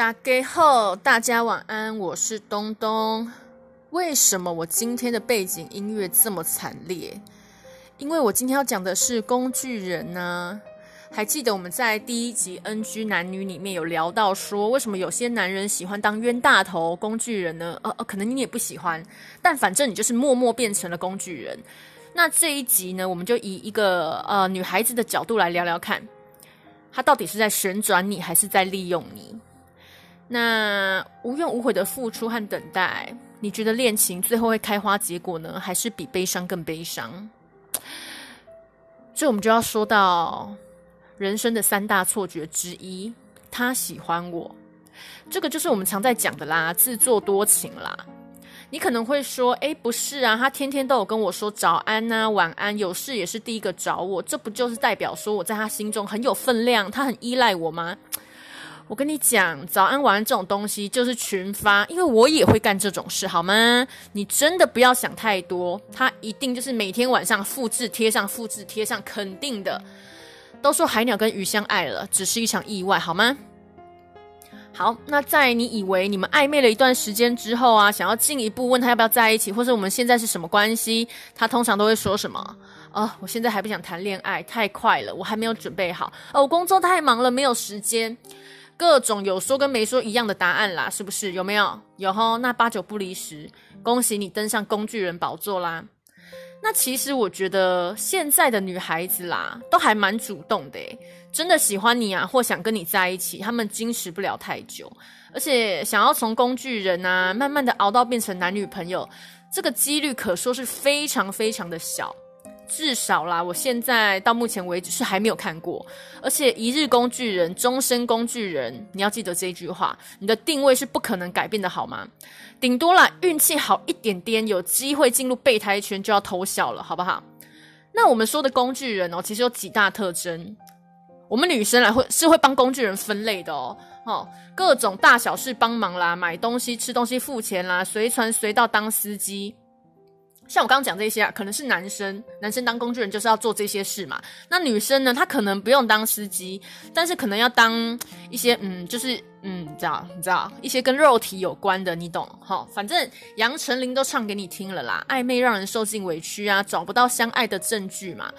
大家好，大家晚安，我是东东。为什么我今天的背景音乐这么惨烈？因为我今天要讲的是工具人呢、还记得我们在第一集 NG 男女里面有聊到说，为什么有些男人喜欢当冤大头工具人呢？呃呃，可能你也不喜欢，但反正你就是默默变成了工具人。那这一集呢，我们就以一个呃女孩子的角度来聊聊看，他到底是在旋转你，还是在利用你？那无怨无悔的付出和等待，你觉得恋情最后会开花结果呢，还是比悲伤更悲伤？这我们就要说到人生的三大错觉之一，他喜欢我，这个就是我们常在讲的啦，自作多情啦。你可能会说，诶，不是啊，他天天都有跟我说早安呐、晚安，有事也是第一个找我，这不就是代表说我在他心中很有分量，他很依赖我吗？我跟你讲，早安晚安这种东西就是群发，因为我也会干这种事，好吗？你真的不要想太多，他一定就是每天晚上复制贴上，复制贴上，肯定的。都说海鸟跟鱼相爱了，只是一场意外，好吗？好，那在你以为你们暧昧了一段时间之后啊，想要进一步问他要不要在一起，或是我们现在是什么关系，他通常都会说什么？哦，我现在还不想谈恋爱，太快了，我还没有准备好。哦，我工作太忙了，没有时间。各种有说跟没说一样的答案啦，是不是？有没有？有齁，那八九不离十。恭喜你登上工具人宝座啦！那其实我觉得现在的女孩子啦，都还蛮主动的，真的喜欢你啊，或想跟你在一起，她们坚持不了太久，而且想要从工具人啊，慢慢的熬到变成男女朋友，这个几率可说是非常非常的小。至少啦，我现在到目前为止是还没有看过。而且一日工具人，终身工具人，你要记得这句话，你的定位是不可能改变的，好吗？顶多啦，运气好一点点，有机会进入备胎圈就要偷笑了，好不好？那我们说的工具人哦，其实有几大特征。我们女生来会是会帮工具人分类的哦，哦，各种大小事帮忙啦，买东西、吃东西、付钱啦，随传随到当司机。像我刚刚讲这些啊，可能是男生，男生当工具人就是要做这些事嘛。那女生呢，她可能不用当司机，但是可能要当一些嗯，就是嗯，你知道，你知道一些跟肉体有关的，你懂齁。反正杨丞琳都唱给你听了啦，暧昧让人受尽委屈啊，找不到相爱的证据嘛。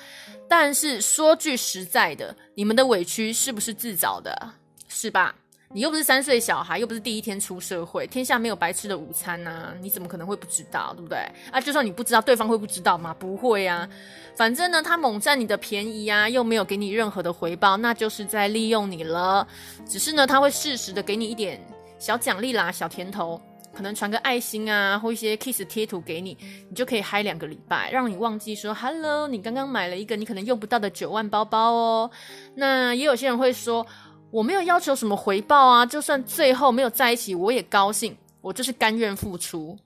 但是说句实在的，你们的委屈是不是自找的？是吧？你又不是三岁小孩，又不是第一天出社会，天下没有白吃的午餐呐、你怎么可能会不知道，对不对？啊，就算你不知道，对方会不知道吗？不会啊，反正呢，他猛占你的便宜啊，又没有给你任何的回报，那就是在利用你了。只是呢，他会适时的给你一点小奖励啦，小甜头，可能传个爱心啊，或一些 kiss 贴图给你，你就可以嗨两个礼拜，让你忘记说 hello，你刚刚买了一个你可能用不到的九万包包哦。那也有些人会说。我没有要求什么回报啊，就算最后没有在一起，我也高兴，我就是甘愿付出。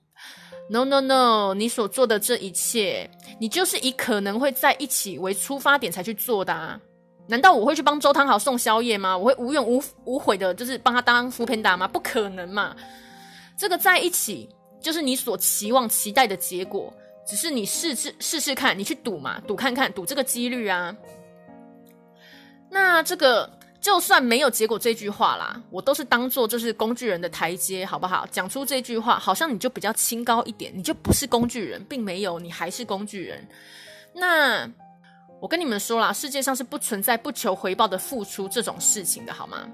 No no no，你所做的这一切，你就是以可能会在一起为出发点才去做的啊？难道我会去帮周汤豪送宵夜吗？我会无怨无无悔的，就是帮他当 foodpanda 吗？不可能嘛！这个在一起就是你所期望、期待的结果，只是你试试试试看，你去赌嘛，赌看看，赌这个几率啊。那这个。就算没有结果这句话啦，我都是当做就是工具人的台阶，好不好？讲出这句话，好像你就比较清高一点，你就不是工具人，并没有，你还是工具人。那我跟你们说啦，世界上是不存在不求回报的付出这种事情的，好吗？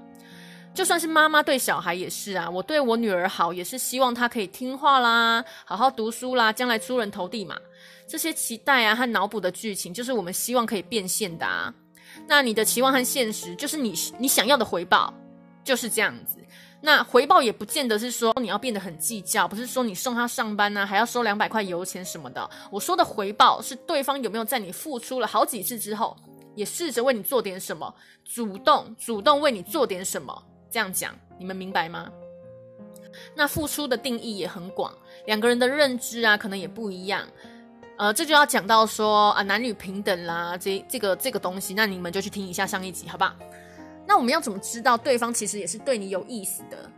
就算是妈妈对小孩也是啊，我对我女儿好，也是希望她可以听话啦，好好读书啦，将来出人头地嘛。这些期待啊和脑补的剧情，就是我们希望可以变现的啊。那你的期望和现实，就是你你想要的回报，就是这样子。那回报也不见得是说你要变得很计较，不是说你送他上班呢、还要收两百块油钱什么的。我说的回报是对方有没有在你付出了好几次之后，也试着为你做点什么，主动主动为你做点什么。这样讲，你们明白吗？那付出的定义也很广，两个人的认知啊，可能也不一样。呃，这就要讲到说啊，男女平等啦，这这个这个东西，那你们就去听一下上一集，好不好？那我们要怎么知道对方其实也是对你有意思的？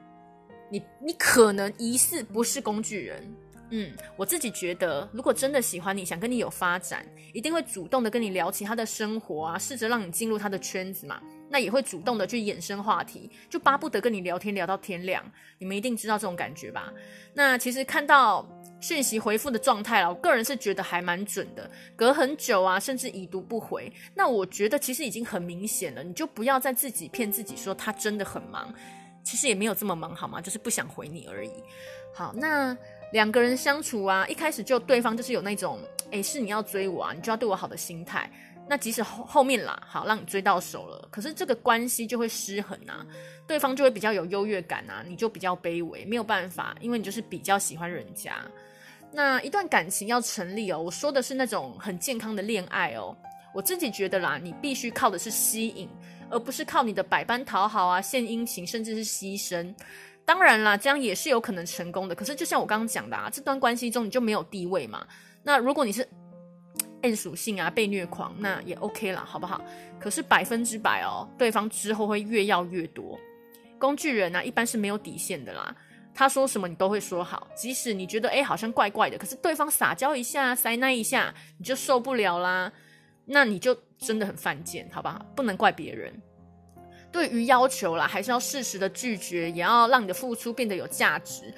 你你可能疑似不是工具人，嗯，我自己觉得，如果真的喜欢你，想跟你有发展，一定会主动的跟你聊起他的生活啊，试着让你进入他的圈子嘛。那也会主动的去衍生话题，就巴不得跟你聊天聊到天亮。你们一定知道这种感觉吧？那其实看到讯息回复的状态啦，我个人是觉得还蛮准的。隔很久啊，甚至已读不回，那我觉得其实已经很明显了。你就不要再自己骗自己说他真的很忙，其实也没有这么忙，好吗？就是不想回你而已。好，那两个人相处啊，一开始就对方就是有那种，诶，是你要追我啊，你就要对我好的心态。那即使后后面啦，好让你追到手了，可是这个关系就会失衡啊，对方就会比较有优越感啊，你就比较卑微，没有办法，因为你就是比较喜欢人家。那一段感情要成立哦，我说的是那种很健康的恋爱哦，我自己觉得啦，你必须靠的是吸引，而不是靠你的百般讨好啊、献殷勤，甚至是牺牲。当然啦，这样也是有可能成功的。可是就像我刚刚讲的啊，这段关系中你就没有地位嘛。那如果你是 N 属性啊，被虐狂，那也 OK 啦，好不好？可是百分之百哦，对方之后会越要越多。工具人啊，一般是没有底线的啦。他说什么你都会说好，即使你觉得诶好像怪怪的，可是对方撒娇一下、塞那一下，你就受不了啦。那你就真的很犯贱，好不好？不能怪别人。对于要求啦，还是要适时的拒绝，也要让你的付出变得有价值。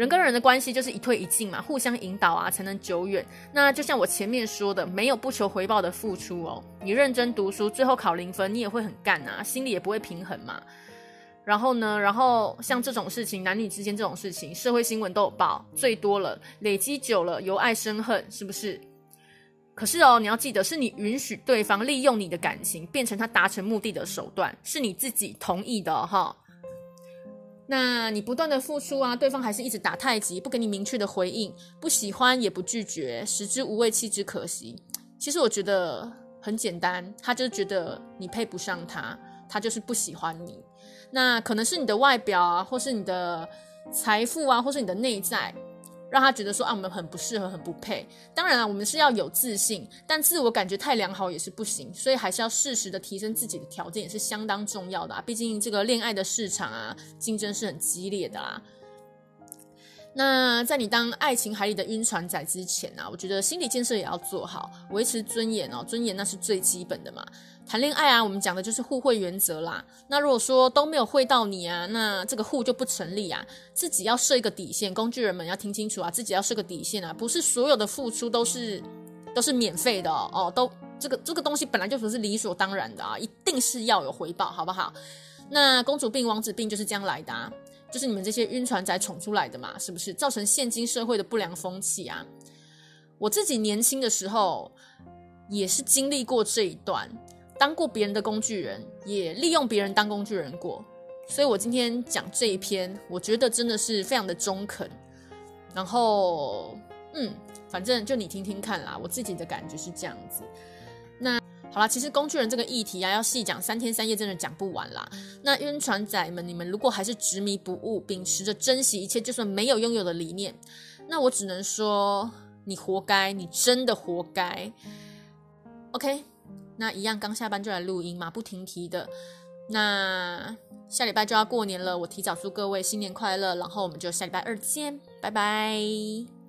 人跟人的关系就是一退一进嘛，互相引导啊，才能久远。那就像我前面说的，没有不求回报的付出哦。你认真读书，最后考零分，你也会很干啊，心里也不会平衡嘛。然后呢，然后像这种事情，男女之间这种事情，社会新闻都有报，最多了，累积久了，由爱生恨，是不是？可是哦，你要记得，是你允许对方利用你的感情，变成他达成目的的手段，是你自己同意的哈、那你不断的付出啊，对方还是一直打太极，不给你明确的回应，不喜欢也不拒绝，食之无味，弃之可惜。其实我觉得很简单，他就是觉得你配不上他，他就是不喜欢你。那可能是你的外表啊，或是你的财富啊，或是你的内在。让他觉得说啊，我们很不适合，很不配。当然啊，我们是要有自信，但自我感觉太良好也是不行，所以还是要适时的提升自己的条件，也是相当重要的啊。毕竟这个恋爱的市场啊，竞争是很激烈的啦。那在你当爱情海里的晕船仔之前啊，我觉得心理建设也要做好，维持尊严哦，尊严那是最基本的嘛。谈恋爱啊，我们讲的就是互惠原则啦。那如果说都没有惠到你啊，那这个互就不成立啊。自己要设一个底线，工具人们要听清楚啊，自己要设个底线啊，不是所有的付出都是都是免费的哦，哦，都这个这个东西本来就不是理所当然的啊，一定是要有回报，好不好？那公主病、王子病就是这样来的啊。就是你们这些晕船仔宠出来的嘛，是不是造成现今社会的不良风气啊？我自己年轻的时候也是经历过这一段，当过别人的工具人，也利用别人当工具人过，所以我今天讲这一篇，我觉得真的是非常的中肯。然后，嗯，反正就你听听看啦，我自己的感觉是这样子。好啦，其实工具人这个议题啊，要细讲三天三夜，真的讲不完啦。那晕船仔们，你们如果还是执迷不悟，秉持着珍惜一切就算没有拥有的理念，那我只能说你活该，你真的活该。OK，那一样刚下班就来录音，马不停蹄的。那下礼拜就要过年了，我提早祝各位新年快乐，然后我们就下礼拜二见，拜拜。